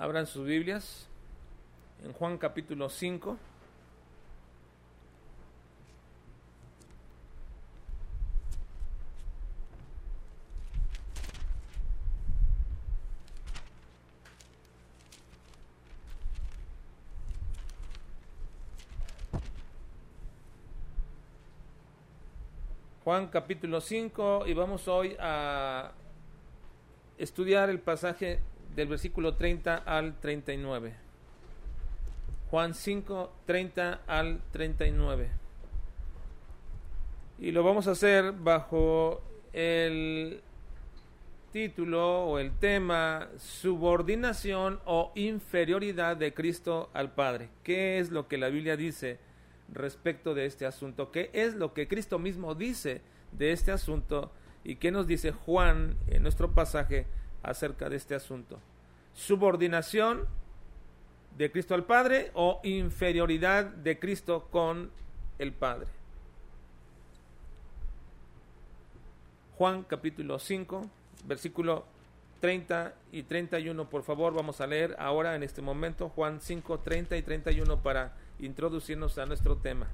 Abran sus Biblias en Juan capítulo 5. Juan capítulo 5 y vamos hoy a estudiar el pasaje del versículo 30 al 39. Juan 5, 30 al 39. Y lo vamos a hacer bajo el título o el tema subordinación o inferioridad de Cristo al Padre. ¿Qué es lo que la Biblia dice respecto de este asunto? ¿Qué es lo que Cristo mismo dice de este asunto? ¿Y qué nos dice Juan en nuestro pasaje acerca de este asunto? Subordinación de Cristo al Padre o inferioridad de Cristo con el Padre. Juan capítulo 5, versículo 30 y 31, por favor, vamos a leer ahora en este momento Juan 5, 30 y 31 para introducirnos a nuestro tema.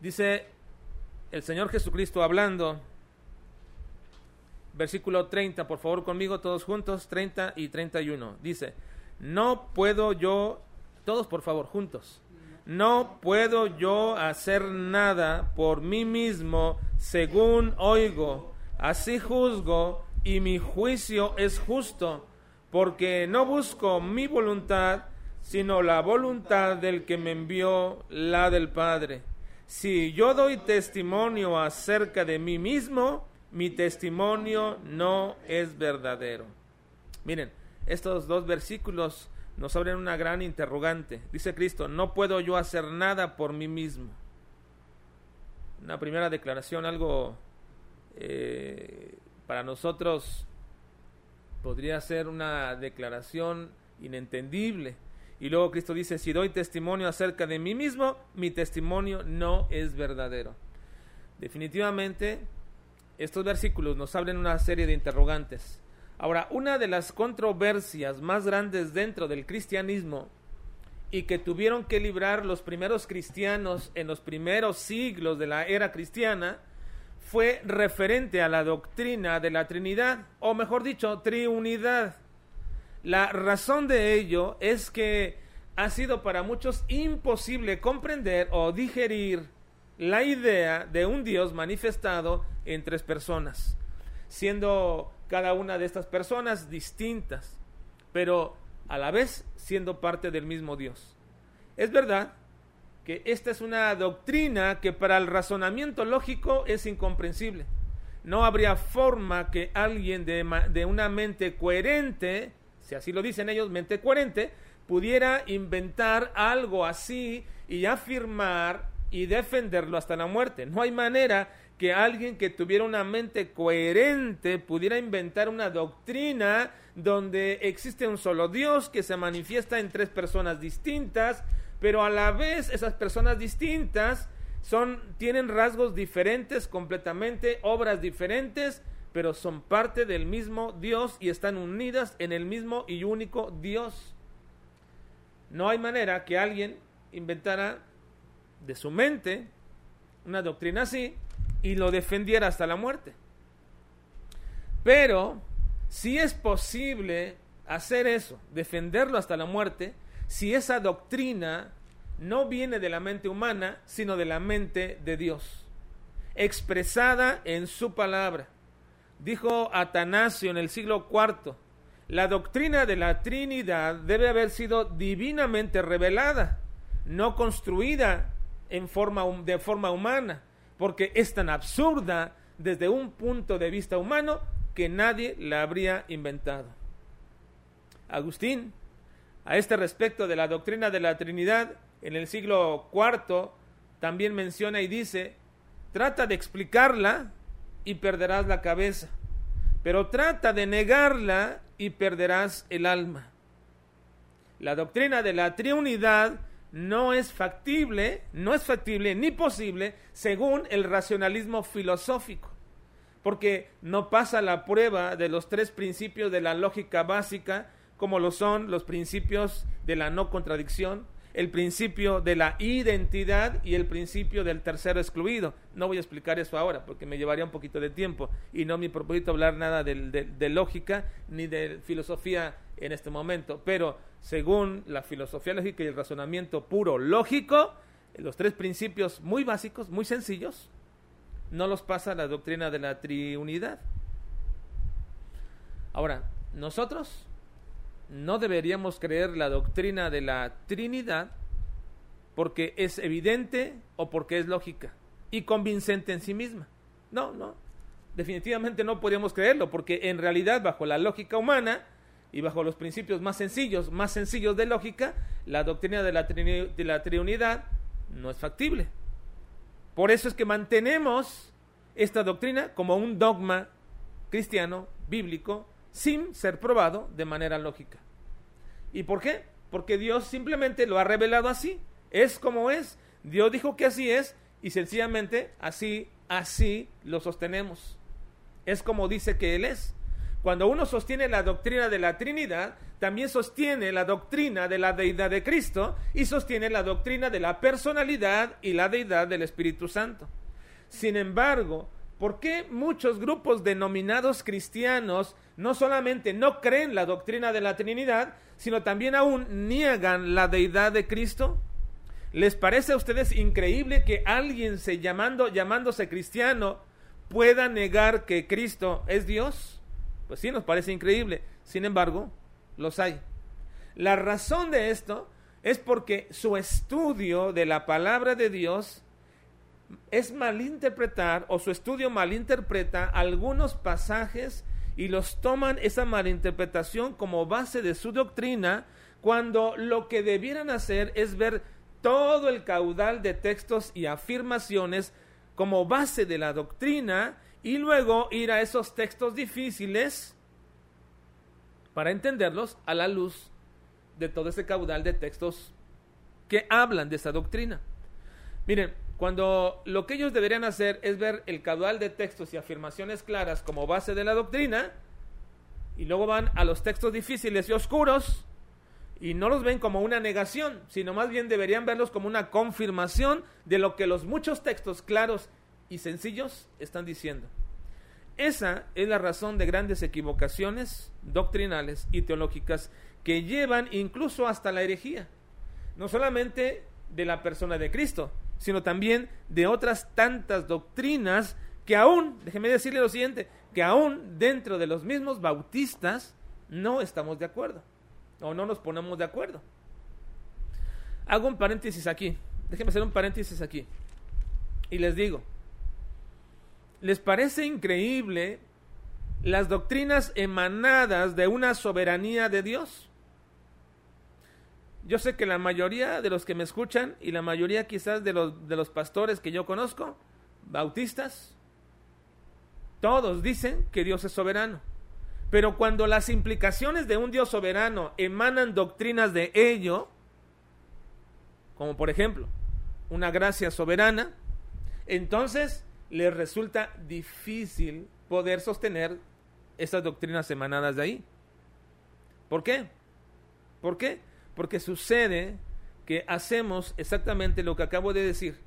Dice el Señor Jesucristo hablando, versículo 30, por favor conmigo todos juntos, 30 y 31. Dice, no puedo yo, todos por favor, juntos, no puedo yo hacer nada por mí mismo según oigo, así juzgo y mi juicio es justo, porque no busco mi voluntad, sino la voluntad del que me envió, la del Padre. Si yo doy testimonio acerca de mí mismo, mi testimonio no es verdadero. Miren, estos dos versículos nos abren una gran interrogante. Dice Cristo, no puedo yo hacer nada por mí mismo. Una primera declaración, algo eh, para nosotros podría ser una declaración inentendible. Y luego Cristo dice, si doy testimonio acerca de mí mismo, mi testimonio no es verdadero. Definitivamente, estos versículos nos hablan una serie de interrogantes. Ahora, una de las controversias más grandes dentro del cristianismo y que tuvieron que librar los primeros cristianos en los primeros siglos de la era cristiana fue referente a la doctrina de la Trinidad, o mejor dicho, triunidad. La razón de ello es que ha sido para muchos imposible comprender o digerir la idea de un Dios manifestado en tres personas, siendo cada una de estas personas distintas, pero a la vez siendo parte del mismo Dios. Es verdad que esta es una doctrina que para el razonamiento lógico es incomprensible. No habría forma que alguien de, una mente coherente, si así lo dicen ellos, mente coherente, pudiera inventar algo así y afirmar y defenderlo hasta la muerte. No hay manera que alguien que tuviera una mente coherente pudiera inventar una doctrina donde existe un solo Dios que se manifiesta en tres personas distintas, pero a la vez esas personas distintas son tienen rasgos diferentes completamente, obras diferentes, pero son parte del mismo Dios y están unidas en el mismo y único Dios. No hay manera que alguien inventara de su mente una doctrina así y lo defendiera hasta la muerte. Pero si es posible hacer eso, defenderlo hasta la muerte, si esa doctrina no viene de la mente humana, sino de la mente de Dios, expresada en su palabra. Dijo Atanasio en el siglo IV, la doctrina de la Trinidad debe haber sido divinamente revelada, no construida en forma, de forma humana, porque es tan absurda desde un punto de vista humano que nadie la habría inventado. Agustín, a este respecto de la doctrina de la Trinidad, en el siglo IV, también menciona y dice, trata de explicarla y perderás la cabeza, pero trata de negarla y perderás el alma. La doctrina de la Trinidad no es factible, no es factible ni posible según el racionalismo filosófico. porque no pasa la prueba de los tres principios de la lógica básica, como lo son los principios de la no contradicción, el principio de la identidad y el principio del tercero excluido. No voy a explicar eso ahora porque me llevaría un poquito de tiempo y no mi propósito hablar nada de, de, lógica ni de filosofía en este momento. Pero según la filosofía lógica y el razonamiento puro lógico, los tres principios muy básicos, muy sencillos, no los pasa la doctrina de la triunidad. Ahora, nosotros no deberíamos creer la doctrina de la Trinidad porque es evidente o porque es lógica y convincente en sí misma. No, no. Definitivamente no podríamos creerlo porque en realidad bajo la lógica humana y bajo los principios más sencillos, más sencillos de lógica, la doctrina de la, de la Trinidad no es factible. Por eso es que mantenemos esta doctrina como un dogma cristiano, bíblico, sin ser probado de manera lógica. ¿Y por qué? Porque Dios simplemente lo ha revelado así. Es como es. Dios dijo que así es y sencillamente así, así lo sostenemos. Es como dice que Él es. Cuando uno sostiene la doctrina de la Trinidad, también sostiene la doctrina de la deidad de Cristo y sostiene la doctrina de la personalidad y la deidad del Espíritu Santo. Sin embargo, ¿Por qué muchos grupos denominados cristianos no solamente no creen la doctrina de la Trinidad, sino también aún niegan la deidad de Cristo? ¿Les parece a ustedes increíble que alguien se llamando, llamándose cristiano pueda negar que Cristo es Dios? Pues sí, nos parece increíble. Sin embargo, los hay. La razón de esto es porque su estudio de la palabra de Dios es malinterpretar o su estudio malinterpreta algunos pasajes y los toman esa malinterpretación como base de su doctrina cuando lo que debieran hacer es ver todo el caudal de textos y afirmaciones como base de la doctrina y luego ir a esos textos difíciles para entenderlos a la luz de todo ese caudal de textos que hablan de esa doctrina. Miren, cuando lo que ellos deberían hacer es ver el caudal de textos y afirmaciones claras como base de la doctrina, y luego van a los textos difíciles y oscuros, y no los ven como una negación, sino más bien deberían verlos como una confirmación de lo que los muchos textos claros y sencillos están diciendo. Esa es la razón de grandes equivocaciones doctrinales y teológicas que llevan incluso hasta la herejía. No solamente de la persona de Cristo, sino también de otras tantas doctrinas que aún, déjeme decirle lo siguiente, que aún dentro de los mismos bautistas no estamos de acuerdo o no nos ponemos de acuerdo. Hago un paréntesis aquí, déjeme hacer un paréntesis aquí y les digo, ¿les parece increíble las doctrinas emanadas de una soberanía de Dios? Yo sé que la mayoría de los que me escuchan y la mayoría quizás de los, de los pastores que yo conozco, bautistas, todos dicen que Dios es soberano. Pero cuando las implicaciones de un Dios soberano emanan doctrinas de ello, como por ejemplo una gracia soberana, entonces les resulta difícil poder sostener esas doctrinas emanadas de ahí. ¿Por qué? ¿Por qué? Porque sucede que hacemos exactamente lo que acabo de decir.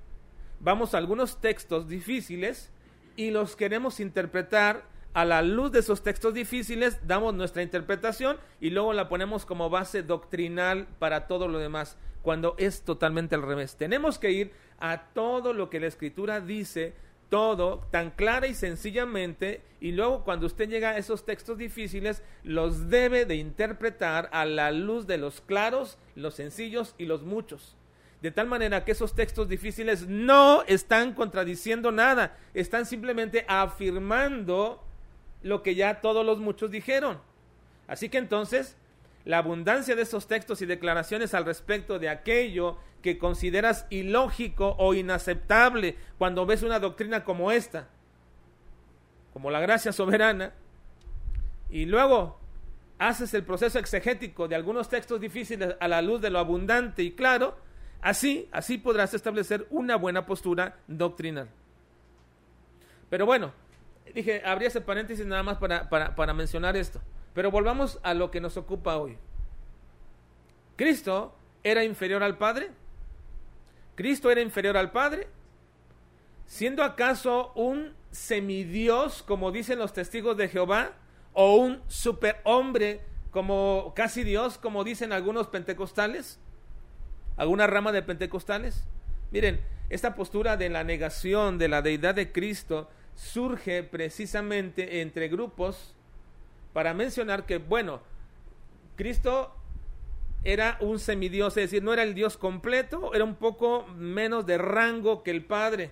Vamos a algunos textos difíciles y los queremos interpretar a la luz de esos textos difíciles, damos nuestra interpretación y luego la ponemos como base doctrinal para todo lo demás, cuando es totalmente al revés. Tenemos que ir a todo lo que la escritura dice todo tan clara y sencillamente y luego cuando usted llega a esos textos difíciles los debe de interpretar a la luz de los claros, los sencillos y los muchos. De tal manera que esos textos difíciles no están contradiciendo nada, están simplemente afirmando lo que ya todos los muchos dijeron. Así que entonces la abundancia de esos textos y declaraciones al respecto de aquello que consideras ilógico o inaceptable cuando ves una doctrina como esta, como la gracia soberana, y luego haces el proceso exegético de algunos textos difíciles a la luz de lo abundante y claro, así, así podrás establecer una buena postura doctrinal. Pero bueno, Dije, abría ese paréntesis nada más para, para mencionar esto. Pero volvamos a lo que nos ocupa hoy. ¿Cristo era inferior al Padre? ¿Cristo era inferior al Padre? ¿Siendo acaso un semidios, como dicen los testigos de Jehová? ¿O un superhombre, como casi Dios, como dicen algunos pentecostales? ¿Alguna rama de pentecostales? Miren, esta postura de la negación de la deidad de Cristo surge precisamente entre grupos para mencionar que, bueno, Cristo era un semidios, es decir, no era el Dios completo, era un poco menos de rango que el Padre.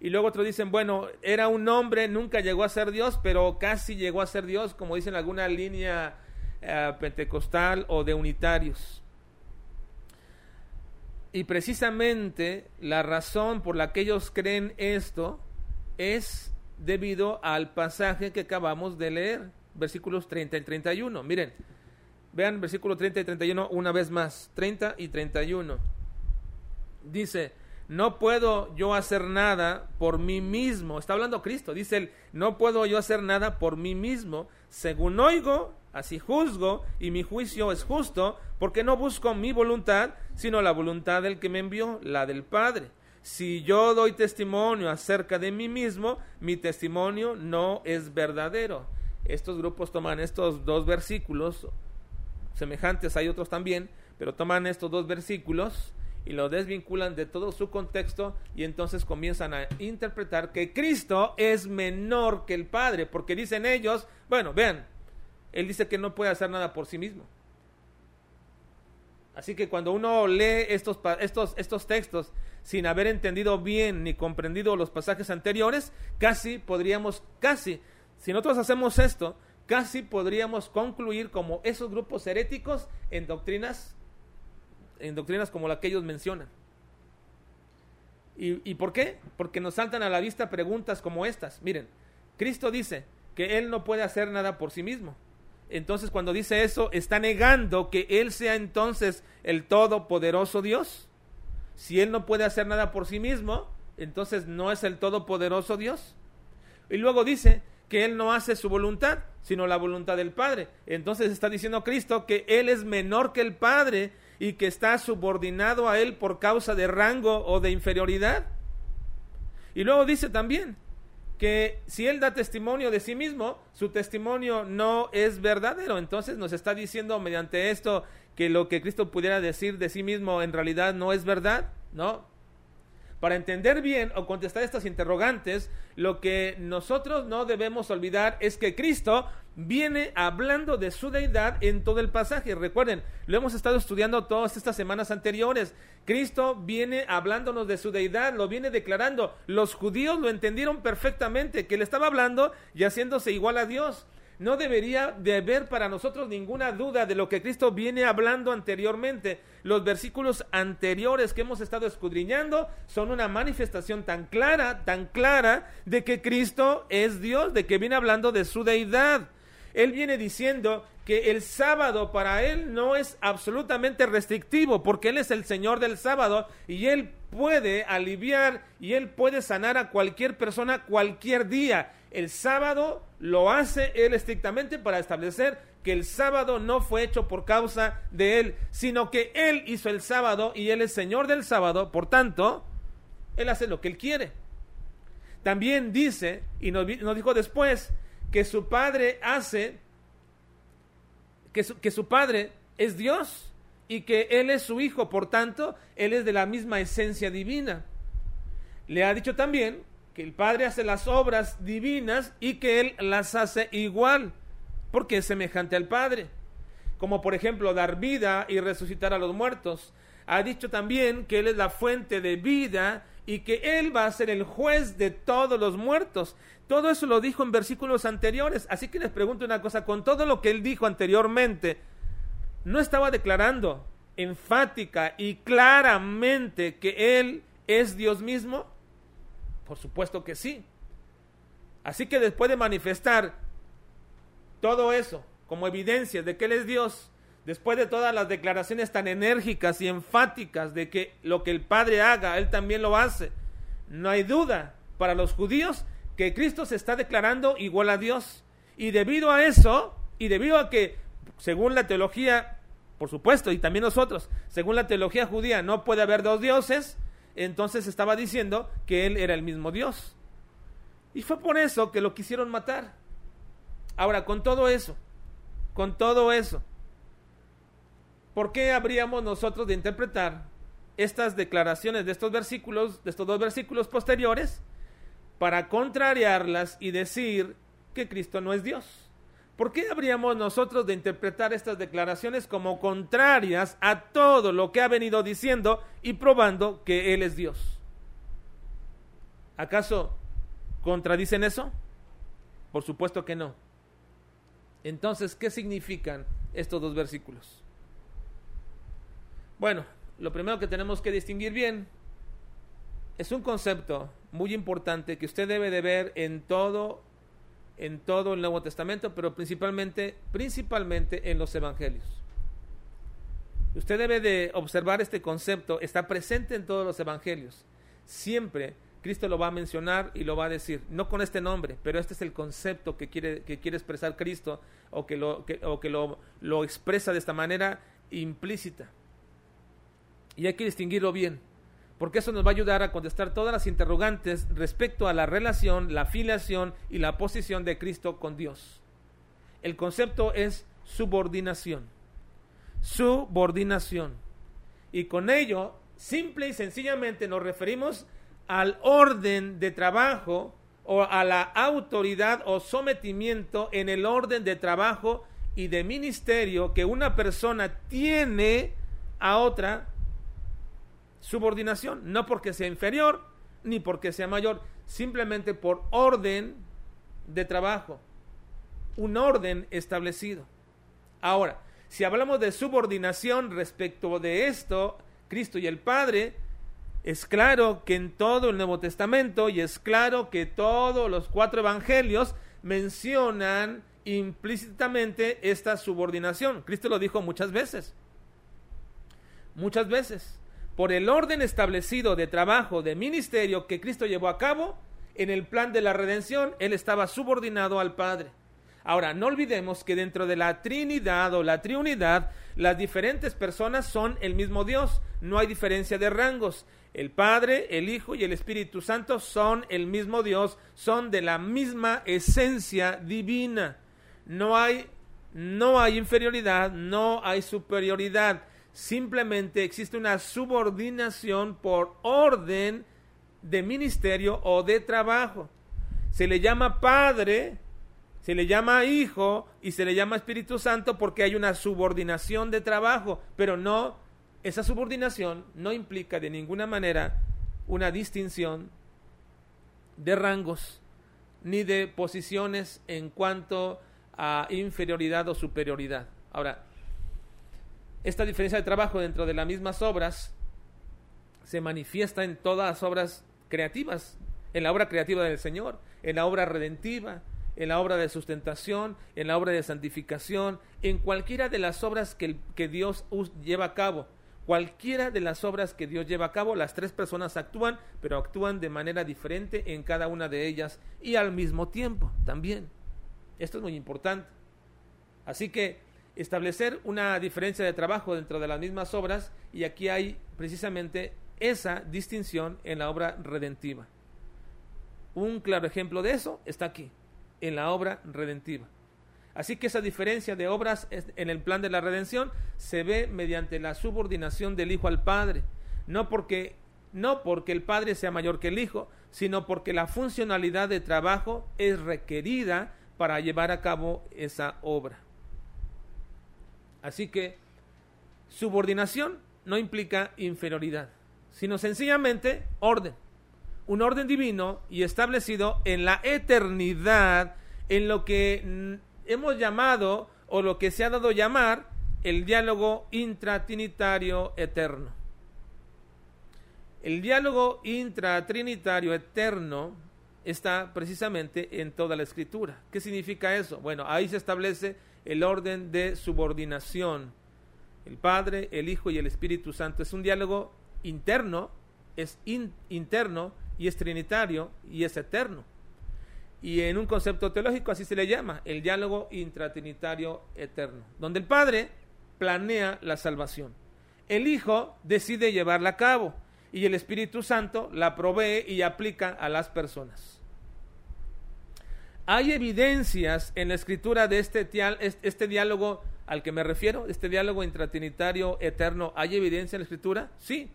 Y luego otros dicen, bueno, era un hombre, nunca llegó a ser Dios, pero casi llegó a ser Dios, como dicen alguna línea eh, pentecostal o de unitarios. Y precisamente la razón por la que ellos creen esto es debido al pasaje que acabamos de leer, versículos 30 y 31. Miren, vean versículo 30 y 31 una vez más, 30 y 31. Dice, no puedo yo hacer nada por mí mismo. Está hablando Cristo, dice él, no puedo yo hacer nada por mí mismo. Según oigo, así juzgo, y mi juicio es justo, porque no busco mi voluntad, sino la voluntad del que me envió, la del Padre. Si yo doy testimonio acerca de mí mismo, mi testimonio no es verdadero. Estos grupos toman estos dos versículos, semejantes hay otros también, pero toman estos dos versículos y lo desvinculan de todo su contexto y entonces comienzan a interpretar que Cristo es menor que el Padre, porque dicen ellos, bueno, vean, él dice que no puede hacer nada por sí mismo. Así que cuando uno lee estos, estos, estos textos sin haber entendido bien ni comprendido los pasajes anteriores, casi podríamos, casi, si nosotros hacemos esto, casi podríamos concluir como esos grupos heréticos en doctrinas, en doctrinas como la que ellos mencionan. ¿Y, ¿Y por qué? Porque nos saltan a la vista preguntas como estas. Miren, Cristo dice que Él no puede hacer nada por sí mismo. Entonces cuando dice eso, está negando que Él sea entonces el todopoderoso Dios. Si Él no puede hacer nada por sí mismo, entonces no es el todopoderoso Dios. Y luego dice que Él no hace su voluntad, sino la voluntad del Padre. Entonces está diciendo Cristo que Él es menor que el Padre y que está subordinado a Él por causa de rango o de inferioridad. Y luego dice también que si Él da testimonio de sí mismo, su testimonio no es verdadero. Entonces nos está diciendo mediante esto que lo que Cristo pudiera decir de sí mismo en realidad no es verdad, ¿no? Para entender bien o contestar estas interrogantes, lo que nosotros no debemos olvidar es que Cristo viene hablando de su deidad en todo el pasaje. Recuerden, lo hemos estado estudiando todas estas semanas anteriores. Cristo viene hablándonos de su deidad, lo viene declarando. Los judíos lo entendieron perfectamente, que le estaba hablando y haciéndose igual a Dios no debería de haber para nosotros ninguna duda de lo que Cristo viene hablando anteriormente. Los versículos anteriores que hemos estado escudriñando son una manifestación tan clara, tan clara, de que Cristo es Dios, de que viene hablando de su deidad. Él viene diciendo que el sábado para Él no es absolutamente restrictivo, porque Él es el Señor del sábado y Él puede aliviar y Él puede sanar a cualquier persona cualquier día. El sábado lo hace Él estrictamente para establecer que el sábado no fue hecho por causa de Él, sino que Él hizo el sábado y Él es Señor del sábado, por tanto, Él hace lo que Él quiere. También dice, y nos, dijo después, que su Padre hace, que que su Padre es Dios y que Él es su Hijo, por tanto, Él es de la misma esencia divina. Le ha dicho también que el Padre hace las obras divinas y que Él las hace igual, porque es semejante al Padre. Como por ejemplo dar vida y resucitar a los muertos. Ha dicho también que Él es la fuente de vida y que Él va a ser el juez de todos los muertos. Todo eso lo dijo en versículos anteriores. Así que les pregunto una cosa, con todo lo que Él dijo anteriormente, ¿no estaba declarando enfática y claramente que Él es Dios mismo? Por supuesto que sí. Así que después de manifestar todo eso como evidencia de que Él es Dios, después de todas las declaraciones tan enérgicas y enfáticas de que lo que el Padre haga, Él también lo hace, no hay duda para los judíos que Cristo se está declarando igual a Dios. Y debido a eso, y debido a que, según la teología, por supuesto, y también nosotros, según la teología judía, no puede haber dos dioses, entonces estaba diciendo que él era el mismo Dios. Y fue por eso que lo quisieron matar. Ahora, con todo eso, con todo eso, ¿por qué habríamos nosotros de interpretar estas declaraciones de estos versículos, de estos dos versículos posteriores, para contrariarlas y decir que Cristo no es Dios? ¿Por qué habríamos nosotros de interpretar estas declaraciones como contrarias a todo lo que ha venido diciendo y probando que Él es Dios? ¿Acaso contradicen eso? Por supuesto que no. Entonces, ¿qué significan estos dos versículos? Bueno, lo primero que tenemos que distinguir bien es un concepto muy importante que usted debe de ver en todo en todo el Nuevo Testamento, pero principalmente, principalmente en los Evangelios. Usted debe de observar este concepto, está presente en todos los Evangelios. Siempre Cristo lo va a mencionar y lo va a decir, no con este nombre, pero este es el concepto que quiere, que quiere expresar Cristo o que, lo, o que lo, lo expresa de esta manera implícita. Y hay que distinguirlo bien porque eso nos va a ayudar a contestar todas las interrogantes respecto a la relación, la filiación y la posición de Cristo con Dios. El concepto es subordinación. Subordinación. Y con ello, simple y sencillamente nos referimos al orden de trabajo o a la autoridad o sometimiento en el orden de trabajo y de ministerio que una persona tiene a otra subordinación, no porque sea inferior ni porque sea mayor, simplemente por orden de trabajo, un orden establecido. Ahora, si hablamos de subordinación respecto de esto, Cristo y el Padre, es claro que en todo el Nuevo Testamento y es claro que todos los cuatro evangelios mencionan implícitamente esta subordinación. Cristo lo dijo muchas veces. Muchas veces por el orden establecido de trabajo, de ministerio que Cristo llevó a cabo, en el plan de la redención, Él estaba subordinado al Padre. Ahora, no olvidemos que dentro de la Trinidad o la Triunidad, las diferentes personas son el mismo Dios, no hay diferencia de rangos. El Padre, el Hijo y el Espíritu Santo son el mismo Dios, son de la misma esencia divina. No hay no hay inferioridad, no hay superioridad simplemente existe una subordinación por orden de ministerio o de trabajo. Se le llama Padre, se le llama Hijo y se le llama Espíritu Santo porque hay una subordinación de trabajo, pero no, esa subordinación no implica de ninguna manera una distinción de rangos ni de posiciones en cuanto a inferioridad o superioridad. Ahora, esta diferencia de trabajo dentro de las mismas obras se manifiesta en todas las obras creativas, en la obra creativa del Señor, en la obra redentiva, en la obra de sustentación, en la obra de santificación, en cualquiera de las obras que, que Dios lleva a cabo. Cualquiera de las obras que Dios lleva a cabo, las tres personas actúan, pero actúan de manera diferente en cada una de ellas y al mismo tiempo también. Esto es muy importante. Así que establecer una diferencia de trabajo dentro de las mismas obras y aquí hay precisamente esa distinción en la obra redentiva. Un claro ejemplo de eso está aquí, en la obra redentiva. Así que esa diferencia de obras en el plan de la redención se ve mediante la subordinación del Hijo al Padre, no porque no porque el Padre sea mayor que el Hijo, sino porque la funcionalidad de trabajo es requerida para llevar a cabo esa obra. Así que subordinación no implica inferioridad, sino sencillamente orden. Un orden divino y establecido en la eternidad, en lo que hemos llamado o lo que se ha dado llamar el diálogo intratrinitario eterno. El diálogo intratrinitario eterno está precisamente en toda la escritura. ¿Qué significa eso? Bueno, ahí se establece el orden de subordinación. El Padre, el Hijo y el Espíritu Santo. Es un diálogo interno, es interno y es trinitario y es eterno. y en un concepto teológico así se le llama, el diálogo intratrinitario eterno, donde el Padre planea la salvación. El Hijo decide llevarla a cabo y el Espíritu Santo la provee y aplica a las personas. Hay evidencias en la escritura de este, este diálogo al que me refiero, este diálogo intratrinitario eterno. ¿Hay evidencia en la escritura? Sí.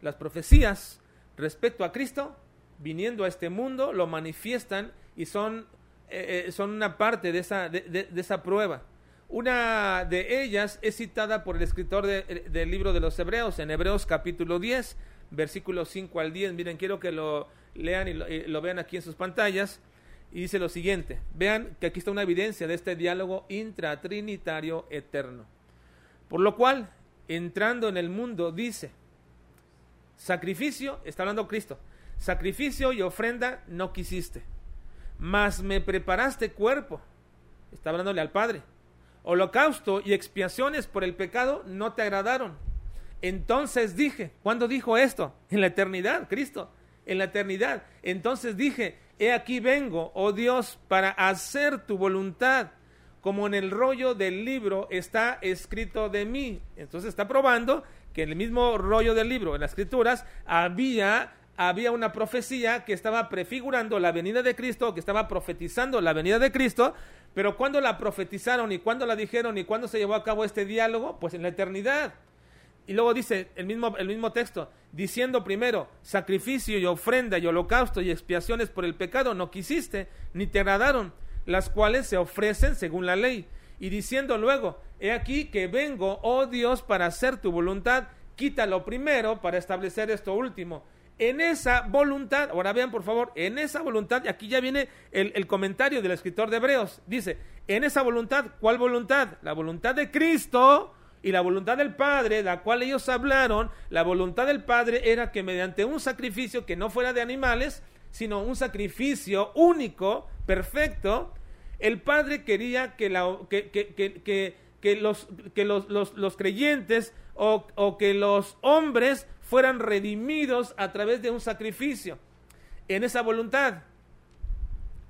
Las profecías respecto a Cristo viniendo a este mundo lo manifiestan y son, eh, eh, son una parte de esa, de esa prueba. Una de ellas es citada por el escritor del libro de los Hebreos, en Hebreos capítulo 10, versículos 5 al 10. Miren, quiero que lo lean y lo, vean aquí en sus pantallas. Y dice lo siguiente, vean que aquí está una evidencia de este diálogo intratrinitario eterno. Por lo cual, entrando en el mundo, dice, sacrificio, está hablando Cristo, sacrificio y ofrenda no quisiste, mas me preparaste cuerpo, está hablándole al Padre holocausto y expiaciones por el pecado no te agradaron. Entonces dije, ¿cuándo dijo esto? En la eternidad, Cristo, en la eternidad. Entonces dije, he aquí vengo, oh Dios, para hacer tu voluntad, como en el rollo del libro está escrito de mí. Entonces está probando que en el mismo rollo del libro, en las escrituras, había había una profecía que estaba prefigurando la venida de Cristo, que estaba profetizando la venida de Cristo, pero cuando la profetizaron y cuando la dijeron y cuando se llevó a cabo este diálogo, pues en la eternidad. Y luego dice el mismo, el mismo texto, diciendo primero, sacrificio y ofrenda y holocausto y expiaciones por el pecado no quisiste, ni te agradaron, las cuales se ofrecen según la ley. Y diciendo luego, he aquí que vengo, oh Dios, para hacer tu voluntad, quítalo primero para establecer esto último en esa voluntad, ahora vean por favor, en esa voluntad, y aquí ya viene el, comentario del escritor de Hebreos, dice, en esa voluntad, ¿cuál voluntad? La voluntad de Cristo y la voluntad del Padre, la cual ellos hablaron, la voluntad del Padre era que mediante un sacrificio que no fuera de animales, sino un sacrificio único, perfecto, el Padre quería que, que, los, que los, los, creyentes o, o que los hombres fueran redimidos a través de un sacrificio. En esa voluntad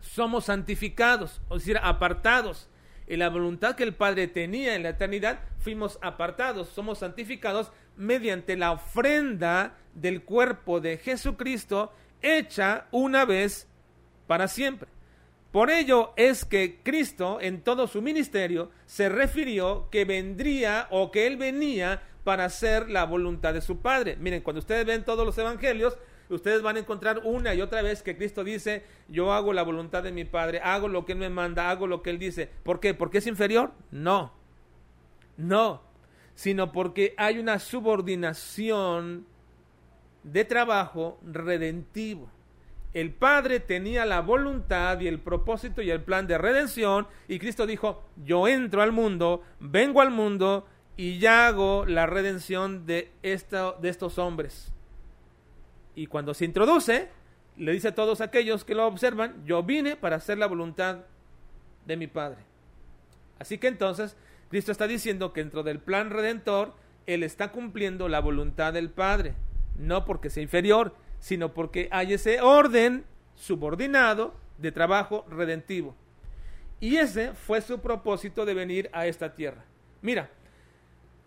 somos santificados, o decir, apartados. En la voluntad que el Padre tenía en la eternidad, fuimos apartados, somos santificados mediante la ofrenda del cuerpo de Jesucristo hecha una vez para siempre. Por ello es que Cristo en todo su ministerio se refirió que vendría o que Él venía para hacer la voluntad de su Padre. Miren, cuando ustedes ven todos los evangelios, ustedes van a encontrar una y otra vez que Cristo dice, yo hago la voluntad de mi Padre, hago lo que Él me manda, hago lo que Él dice. ¿Por qué? ¿Porque es inferior? No, no, sino porque hay una subordinación de trabajo redentivo. El Padre tenía la voluntad y el propósito y el plan de redención y Cristo dijo, yo entro al mundo, vengo al mundo y ya hago la redención de, esta, de estos hombres. Y cuando se introduce, le dice a todos aquellos que lo observan, yo vine para hacer la voluntad de mi Padre. Así que entonces, Cristo está diciendo que dentro del plan redentor, Él está cumpliendo la voluntad del Padre, no porque sea inferior, sino porque hay ese orden subordinado de trabajo redentivo. Y ese fue su propósito de venir a esta tierra. Mira,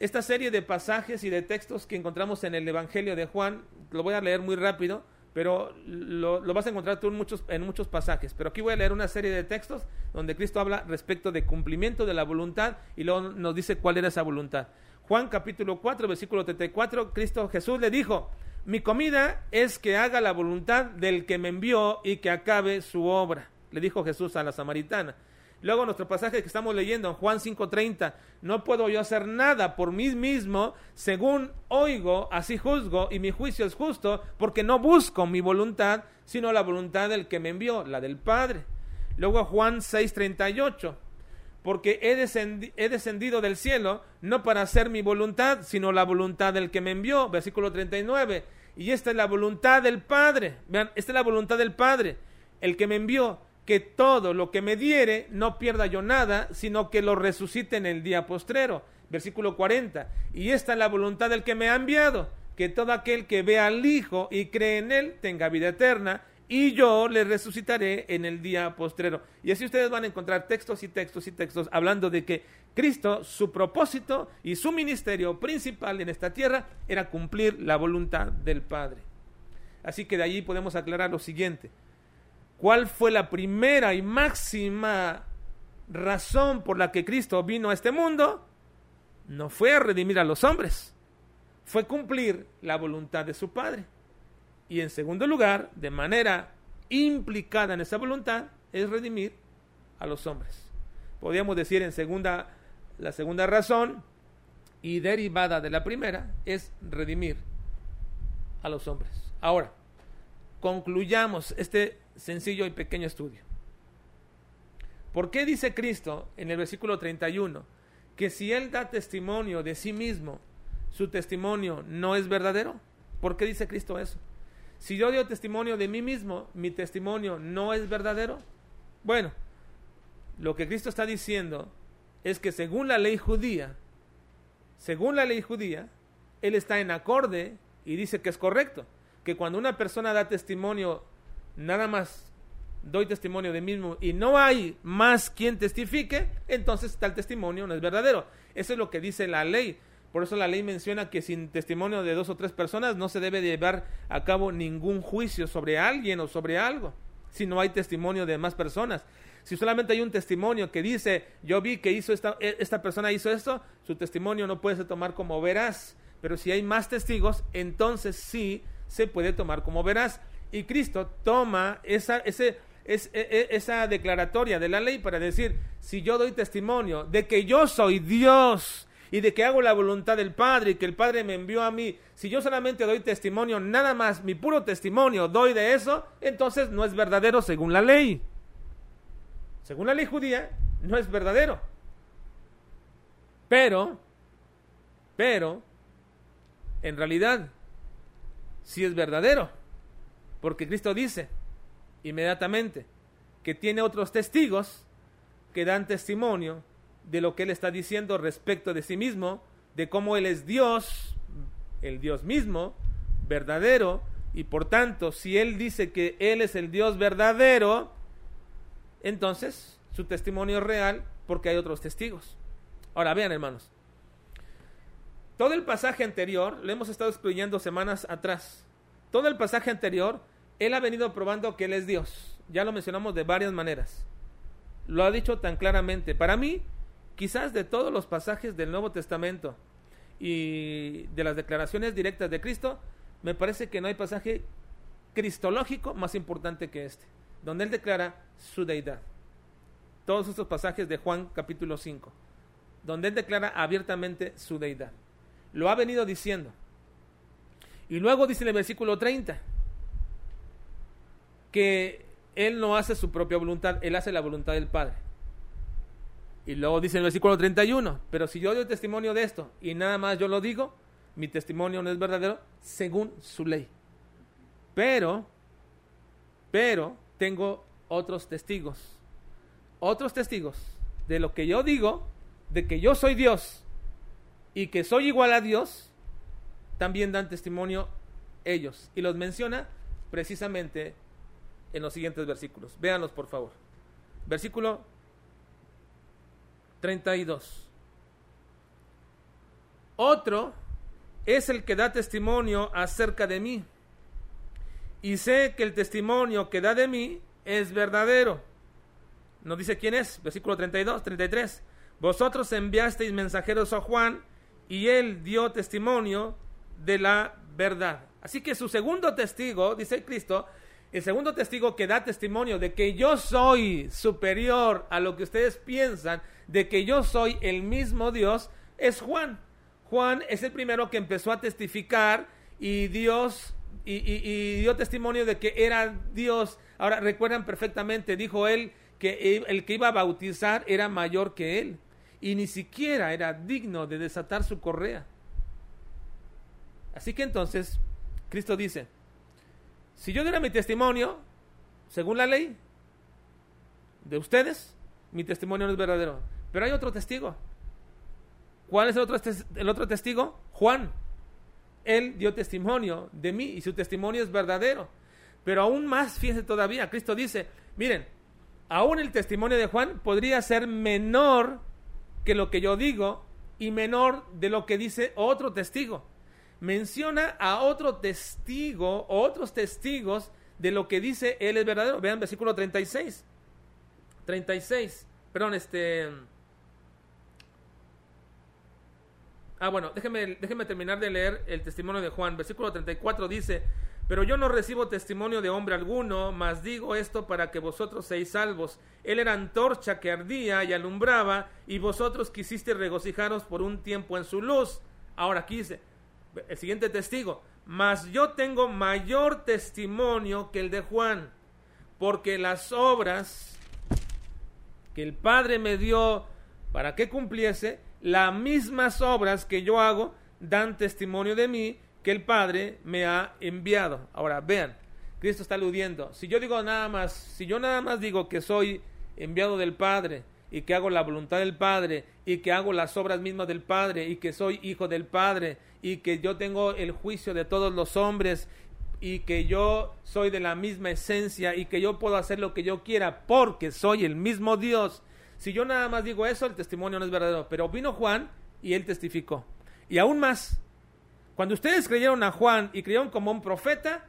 esta serie de pasajes y de textos que encontramos en el Evangelio de Juan, lo voy a leer muy rápido, pero lo, vas a encontrar tú en muchos, en muchos pasajes. Pero aquí voy a leer una serie de textos donde Cristo habla respecto de cumplimiento de la voluntad y luego nos dice cuál era esa voluntad. Juan capítulo 4, versículo 34, Cristo Jesús le dijo, mi comida es que haga la voluntad del que me envió y que acabe su obra, le dijo Jesús a la samaritana. Luego nuestro pasaje que estamos leyendo en Juan 5:30, no puedo yo hacer nada por mí mismo, según oigo, así juzgo, y mi juicio es justo, porque no busco mi voluntad, sino la voluntad del que me envió, la del Padre. Luego Juan 6:38, porque he, he descendido del cielo no para hacer mi voluntad, sino la voluntad del que me envió, versículo 39. Y esta es la voluntad del Padre. Vean, esta es la voluntad del Padre, el que me envió que todo lo que me diere no pierda yo nada, sino que lo resucite en el día postrero. Versículo 40. Y esta es la voluntad del que me ha enviado, que todo aquel que vea al Hijo y cree en él tenga vida eterna, y yo le resucitaré en el día postrero. Y así ustedes van a encontrar textos y textos y textos hablando de que Cristo, su propósito y su ministerio principal en esta tierra era cumplir la voluntad del Padre. Así que de allí podemos aclarar lo siguiente. ¿Cuál fue la primera y máxima razón por la que Cristo vino a este mundo? No fue a redimir a los hombres, fue cumplir la voluntad de su Padre. Y en segundo lugar, de manera implicada en esa voluntad, es redimir a los hombres. Podríamos decir en segunda, la segunda razón y derivada de la primera es redimir a los hombres. Ahora, concluyamos este sencillo y pequeño estudio. ¿Por qué dice Cristo en el versículo 31 que si Él da testimonio de sí mismo, su testimonio no es verdadero? ¿Por qué dice Cristo eso? Si yo doy testimonio de mí mismo, mi testimonio no es verdadero. Bueno, lo que Cristo está diciendo es que según la ley judía, según la ley judía, Él está en acorde y dice que es correcto, que cuando una persona da testimonio, nada más doy testimonio de mí mismo y no hay más quien testifique, entonces tal testimonio no es verdadero. Eso es lo que dice la ley. Por eso la ley menciona que sin testimonio de dos o tres personas no se debe llevar a cabo ningún juicio sobre alguien o sobre algo, si no hay testimonio de más personas. Si solamente hay un testimonio que dice, yo vi que hizo esta, e, esta persona hizo esto, su testimonio no puede ser tomar como veraz. Pero si hay más testigos, entonces sí se puede tomar como veraz. Y Cristo toma esa, ese, e, e, esa declaratoria de la ley para decir, si yo doy testimonio de que yo soy Dios, y de que hago la voluntad del Padre y que el Padre me envió a mí, si yo solamente doy testimonio, nada más, mi puro testimonio doy de eso, entonces no es verdadero según la ley. Según la ley judía, no es verdadero. Pero, pero, en realidad, sí es verdadero. Porque Cristo dice inmediatamente que tiene otros testigos que dan testimonio de lo que él está diciendo respecto de sí mismo, de cómo él es Dios, el Dios mismo, verdadero, y por tanto, si él dice que él es el Dios verdadero, entonces su testimonio es real porque hay otros testigos. Ahora vean, hermanos, todo el pasaje anterior, lo hemos estado excluyendo semanas atrás, todo el pasaje anterior, él ha venido probando que él es Dios. Ya lo mencionamos de varias maneras. Lo ha dicho tan claramente. Para mí, Quizás de todos los pasajes del Nuevo Testamento y de las declaraciones directas de Cristo, me parece que no hay pasaje cristológico más importante que este, donde él declara su deidad. Todos estos pasajes de Juan capítulo 5, donde él declara abiertamente su deidad. Lo ha venido diciendo. Y luego dice en el versículo 30 que él no hace su propia voluntad, él hace la voluntad del Padre. Y luego dice en el versículo 31, pero si yo doy testimonio de esto y nada más yo lo digo, mi testimonio no es verdadero según su ley. Pero, pero tengo otros testigos, otros testigos de lo que yo digo, de que yo soy Dios y que soy igual a Dios, también dan testimonio ellos. Y los menciona precisamente en los siguientes versículos. Véanlos por favor. Versículo 32. Otro es el que da testimonio acerca de mí. Y sé que el testimonio que da de mí es verdadero. No dice quién es. Versículo 32, 33. Vosotros enviasteis mensajeros a Juan y él dio testimonio de la verdad. Así que su segundo testigo, dice Cristo, el segundo testigo que da testimonio de que yo soy superior a lo que ustedes piensan, de que yo soy el mismo Dios, es Juan. Juan es el primero que empezó a testificar y Dios y, dio testimonio de que era Dios. Ahora recuerdan perfectamente, dijo él que el que iba a bautizar era mayor que él y ni siquiera era digno de desatar su correa. Así que entonces Cristo dice, si yo diera mi testimonio, según la ley de ustedes, mi testimonio no es verdadero. Pero hay otro testigo. ¿Cuál es el otro, el otro testigo? Juan. Él dio testimonio de mí y su testimonio es verdadero. Pero aún más, fíjense todavía, Cristo dice, miren, aún el testimonio de Juan podría ser menor que lo que yo digo y menor de lo que dice otro testigo. Menciona a otro testigo, otros testigos de lo que dice él es verdadero. Vean versículo 36. 36. Perdón, este... Ah, bueno, déjeme, déjeme terminar de leer el testimonio de Juan. Versículo 34 dice, pero yo no recibo testimonio de hombre alguno, mas digo esto para que vosotros seáis salvos. Él era antorcha que ardía y alumbraba, y vosotros quisiste regocijaros por un tiempo en su luz. Ahora quise. El siguiente testigo, mas yo tengo mayor testimonio que el de Juan, porque las obras que el Padre me dio para que cumpliese, las mismas obras que yo hago dan testimonio de mí que el Padre me ha enviado. Ahora, vean, Cristo está aludiendo. Si yo digo nada más, si yo nada más digo que soy enviado del Padre y que hago la voluntad del Padre y que hago las obras mismas del Padre y que soy hijo del Padre y que yo tengo el juicio de todos los hombres y que yo soy de la misma esencia y que yo puedo hacer lo que yo quiera porque soy el mismo Dios. Si yo nada más digo eso, el testimonio no es verdadero. Pero vino Juan y él testificó. Y aún más, cuando ustedes creyeron a Juan y creyeron como un profeta,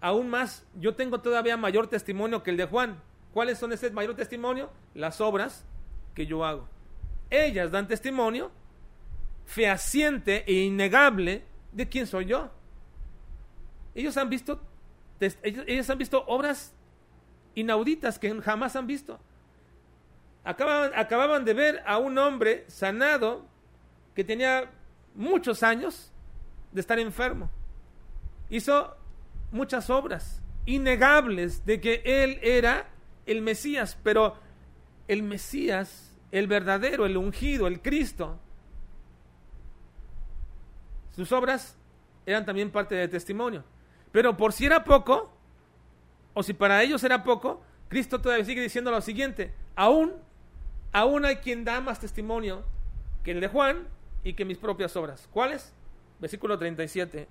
aún más, yo tengo todavía mayor testimonio que el de Juan. ¿Cuáles son ese mayor testimonio? Las obras que yo hago. Ellas dan testimonio fehaciente e innegable de quién soy yo. Ellos han visto, ellos, han visto obras inauditas que jamás han visto. Acababan, acababan de ver a un hombre sanado que tenía muchos años de estar enfermo. Hizo muchas obras innegables de que él era el Mesías, pero el Mesías, el verdadero, el ungido, el Cristo, sus obras eran también parte del testimonio. Pero por si era poco, o si para ellos era poco, Cristo todavía sigue diciendo lo siguiente, aún, aún hay quien da más testimonio que el de Juan y que mis propias obras. ¿Cuáles? versículo 37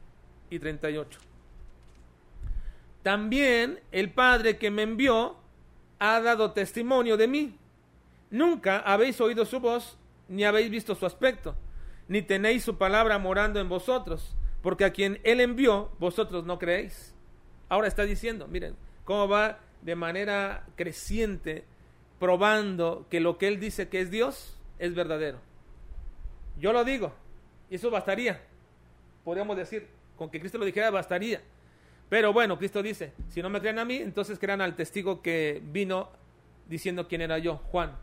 y 38. También el Padre que me envió ha dado testimonio de mí. Nunca habéis oído su voz, ni habéis visto su aspecto, ni tenéis su palabra morando en vosotros, porque a quien él envió, vosotros no creéis. Ahora está diciendo, miren, cómo va de manera creciente probando que lo que él dice que es Dios es verdadero. Yo lo digo, y eso bastaría podríamos decir, con que Cristo lo dijera bastaría. Pero bueno, Cristo dice, si no me creen a mí, entonces crean al testigo que vino diciendo quién era yo, Juan.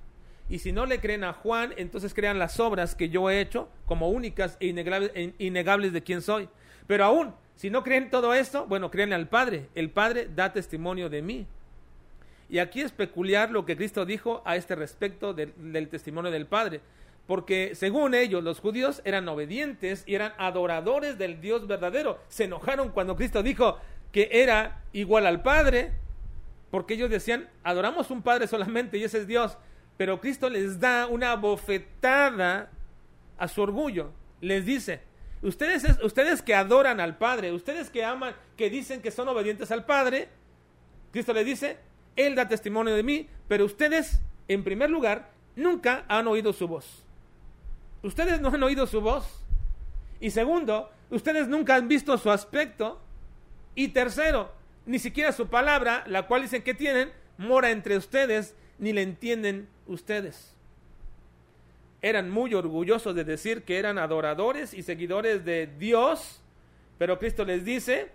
Y si no le creen a Juan, entonces crean las obras que yo he hecho como únicas e innegables, e innegables de quién soy. Pero aún, si no creen todo esto, bueno, creen al Padre. El Padre da testimonio de mí. Y aquí es peculiar lo que Cristo dijo a este respecto del testimonio del Padre porque según ellos los judíos eran obedientes y eran adoradores del Dios verdadero. Se enojaron cuando Cristo dijo que era igual al Padre, porque ellos decían, adoramos un Padre solamente y ese es Dios, pero Cristo les da una bofetada a su orgullo. Les dice, ustedes, ustedes que adoran al Padre, ustedes que aman, que dicen que son obedientes al Padre, Cristo les dice, Él da testimonio de mí, pero ustedes, en primer lugar, nunca han oído su voz. Ustedes no han oído su voz. Y segundo, ustedes nunca han visto su aspecto. Y tercero, ni siquiera su palabra, la cual dicen que tienen, mora entre ustedes, ni le entienden ustedes. Eran muy orgullosos de decir que eran adoradores y seguidores de Dios, pero Cristo les dice,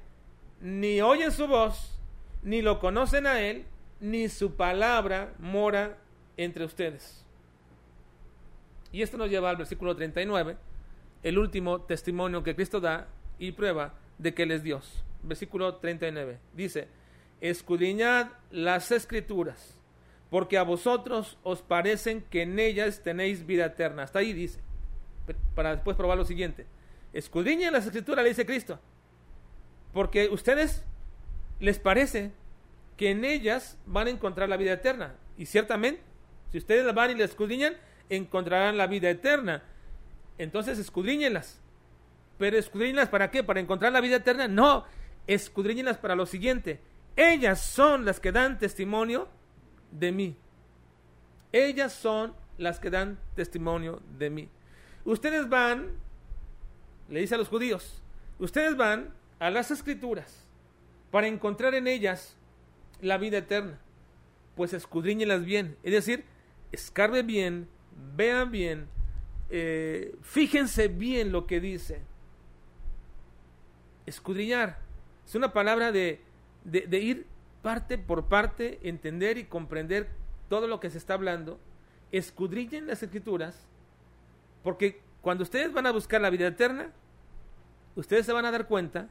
ni oyen su voz, ni lo conocen a Él, ni su palabra mora entre ustedes. Y esto nos lleva al versículo 39, el último testimonio que Cristo da y prueba de que Él es Dios. Versículo 39 dice, escudriñad las escrituras, porque a vosotros os parecen que en ellas tenéis vida eterna. Hasta ahí dice, para después probar lo siguiente. Escudriñen las escrituras, le dice Cristo, porque ustedes les parece que en ellas van a encontrar la vida eterna. Y ciertamente, si ustedes las van y las escudriñan, encontrarán la vida eterna. Entonces escudriñenlas. Pero escudriñenlas para qué? ¿Para encontrar la vida eterna? No, escudriñenlas para lo siguiente. ellas son las que dan testimonio de mí. Ellas son las que dan testimonio de mí. Ustedes van, le dice a los judíos, ustedes van a las escrituras para encontrar en ellas la vida eterna. Pues escudriñelas bien, es decir, escarbe bien, vean bien, eh, fíjense bien lo que dice. Escudriñar es una palabra de, de ir parte por parte, entender y comprender todo lo que se está hablando. Escudriñen las escrituras, porque cuando ustedes van a buscar la vida eterna, ustedes se van a dar cuenta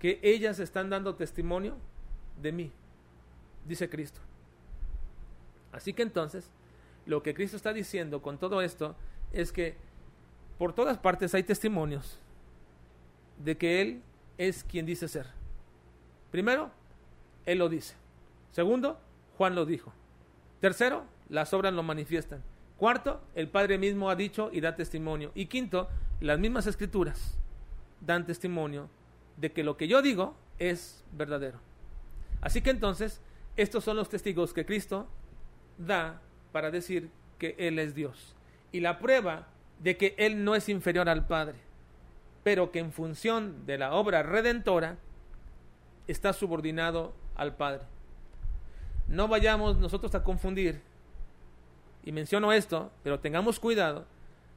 que ellas están dando testimonio de mí, dice Cristo. Así que entonces, lo que Cristo está diciendo con todo esto es que por todas partes hay testimonios de que Él es quien dice ser. Primero, Él lo dice. Segundo, Juan lo dijo. Tercero, las obras lo manifiestan. Cuarto, el Padre mismo ha dicho y da testimonio. Y quinto, las mismas escrituras dan testimonio de que lo que yo digo es verdadero. Así que entonces, estos son los testigos que Cristo da para decir que Él es Dios. Y la prueba de que Él no es inferior al Padre, pero que en función de la obra redentora está subordinado al Padre. No vayamos nosotros a confundir, y menciono esto, pero tengamos cuidado,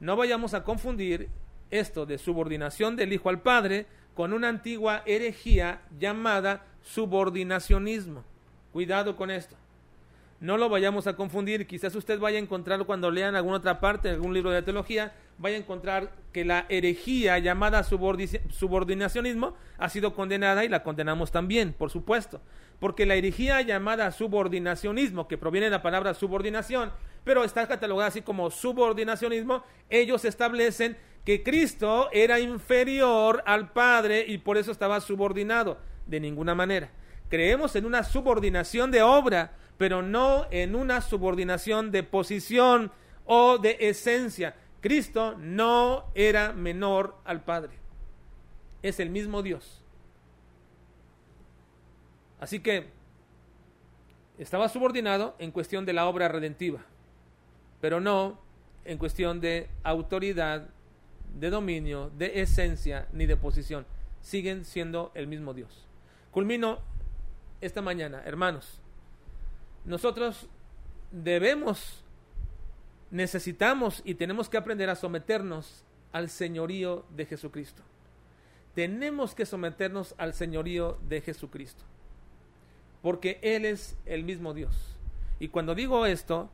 no vayamos a confundir esto de subordinación del Hijo al Padre con una antigua herejía llamada subordinacionismo. Cuidado con esto. No lo vayamos a confundir. Quizás usted vaya a encontrar cuando lean alguna otra parte, algún libro de teología, vaya a encontrar que la herejía llamada subordinacionismo ha sido condenada y la condenamos también, por supuesto. Porque la herejía llamada subordinacionismo, que proviene de la palabra subordinación, pero está catalogada así como subordinacionismo, ellos establecen que Cristo era inferior al Padre y por eso estaba subordinado. De ninguna manera. Creemos en una subordinación de obra, pero no en una subordinación de posición o de esencia. Cristo no era menor al Padre. Es el mismo Dios. Así que estaba subordinado en cuestión de la obra redentiva, pero no en cuestión de autoridad de dominio, de esencia ni de posición. Siguen siendo el mismo Dios. Culmino esta mañana, hermanos. Nosotros debemos, necesitamos y tenemos que aprender a someternos al señorío de Jesucristo. Tenemos que someternos al señorío de Jesucristo. Porque Él es el mismo Dios. Y cuando digo esto,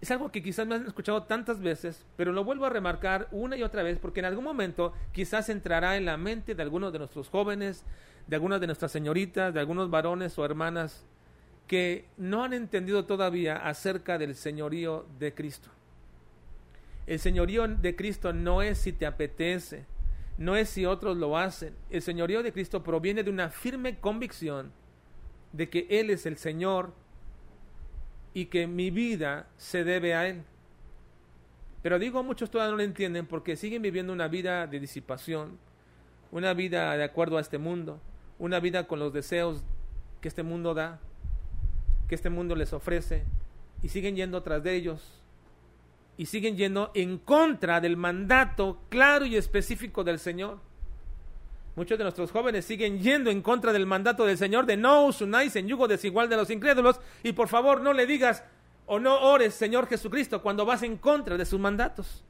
es algo que quizás me han escuchado tantas veces, pero lo vuelvo a remarcar una y otra vez porque en algún momento quizás entrará en la mente de algunos de nuestros jóvenes, de algunas de nuestras señoritas, de algunos varones o hermanas que no han entendido todavía acerca del señorío de Cristo. El señorío de Cristo no es si te apetece, no es si otros lo hacen. El señorío de Cristo proviene de una firme convicción de que Él es el Señor y que mi vida se debe a Él. Pero digo, muchos todavía no lo entienden porque siguen viviendo una vida de disipación, una vida de acuerdo a este mundo, una vida con los deseos que este mundo da, que este mundo les ofrece, y siguen yendo tras de ellos, y siguen yendo en contra del mandato claro y específico del Señor. Muchos de nuestros jóvenes siguen yendo en contra del mandato del Señor de no os unáis en yugo desigual de los incrédulos y por favor no le digas o no ores Señor Jesucristo cuando vas en contra de sus mandatos.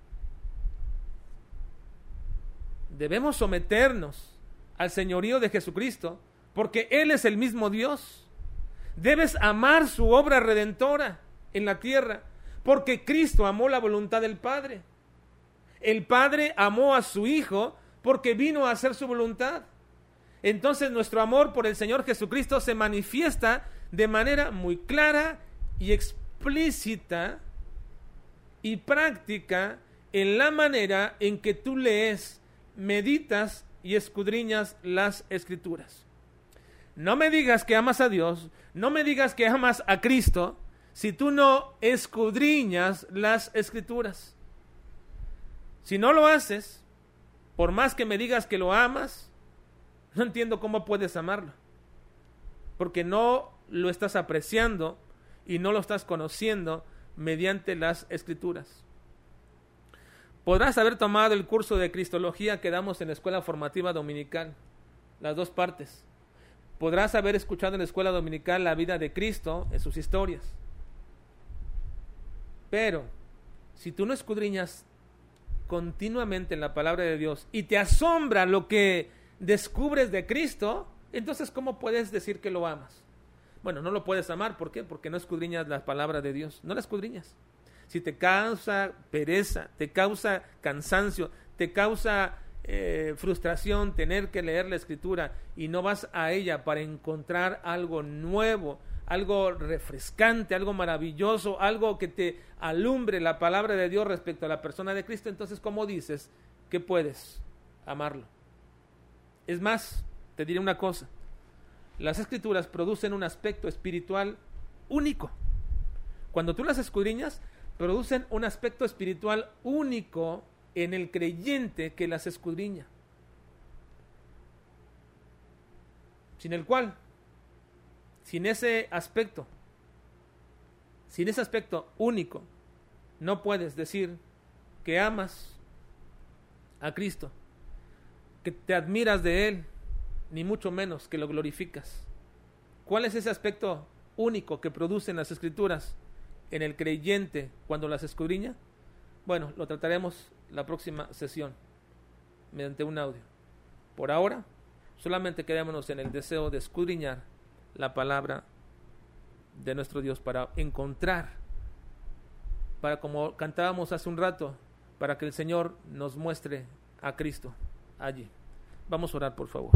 Debemos someternos al señorío de Jesucristo porque Él es el mismo Dios. Debes amar su obra redentora en la tierra porque Cristo amó la voluntad del Padre. El Padre amó a su Hijo porque vino a hacer su voluntad. Entonces nuestro amor por el Señor Jesucristo se manifiesta de manera muy clara y explícita y práctica en la manera en que tú lees, meditas y escudriñas las escrituras. No me digas que amas a Dios, no me digas que amas a Cristo, si tú no escudriñas las escrituras. Si no lo haces, por más que me digas que lo amas, no entiendo cómo puedes amarlo. porque no lo estás apreciando y no lo estás conociendo mediante las escrituras. Podrás haber tomado el curso de Cristología que damos en la escuela formativa dominical, las dos partes. Podrás haber escuchado en la escuela dominical la vida de Cristo en sus historias. Pero si tú no escudriñas continuamente en la palabra de Dios y te asombra lo que descubres de Cristo, entonces ¿cómo puedes decir que lo amas? Bueno, no lo puedes amar, ¿por qué? Porque no escudriñas la palabra de Dios, no la escudriñas. Si te causa pereza, te causa cansancio, te causa eh, frustración tener que leer la escritura y no vas a ella para encontrar algo nuevo, algo refrescante, algo maravilloso, algo que te alumbre la palabra de Dios respecto a la persona de Cristo, entonces ¿cómo dices que puedes amarlo? Es más, te diré una cosa, las escrituras producen un aspecto espiritual único. Cuando tú las escudriñas, producen un aspecto espiritual único en el creyente que las escudriña, sin el cual, sin ese aspecto, sin ese aspecto único, no puedes decir que amas a Cristo, que te admiras de Él, ni mucho menos que lo glorificas. ¿Cuál es ese aspecto único que producen las escrituras en el creyente cuando las escudriña? Bueno, lo trataremos la próxima sesión mediante un audio. Por ahora, solamente quedémonos en el deseo de escudriñar la palabra de nuestro Dios para encontrar, para como cantábamos hace un rato, para que el Señor nos muestre a Cristo allí. Vamos a orar, por favor.